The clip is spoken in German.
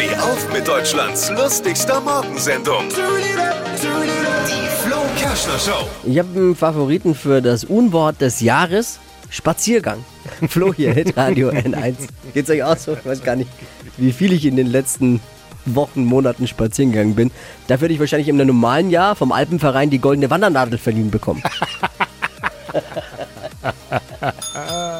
Steh auf mit Deutschlands lustigster Morgensendung. Die Flo Kerschner Show. Ich habe einen Favoriten für das Unwort des Jahres. Spaziergang. Flo hier, Hitradio N1. Geht's euch auch so? Ich weiß gar nicht, wie viel ich in den letzten Wochen, Monaten spazieren gegangen bin. Dafür hätte ich wahrscheinlich in einem normalen Jahr vom Alpenverein die goldene Wandernadel verliehen bekommen.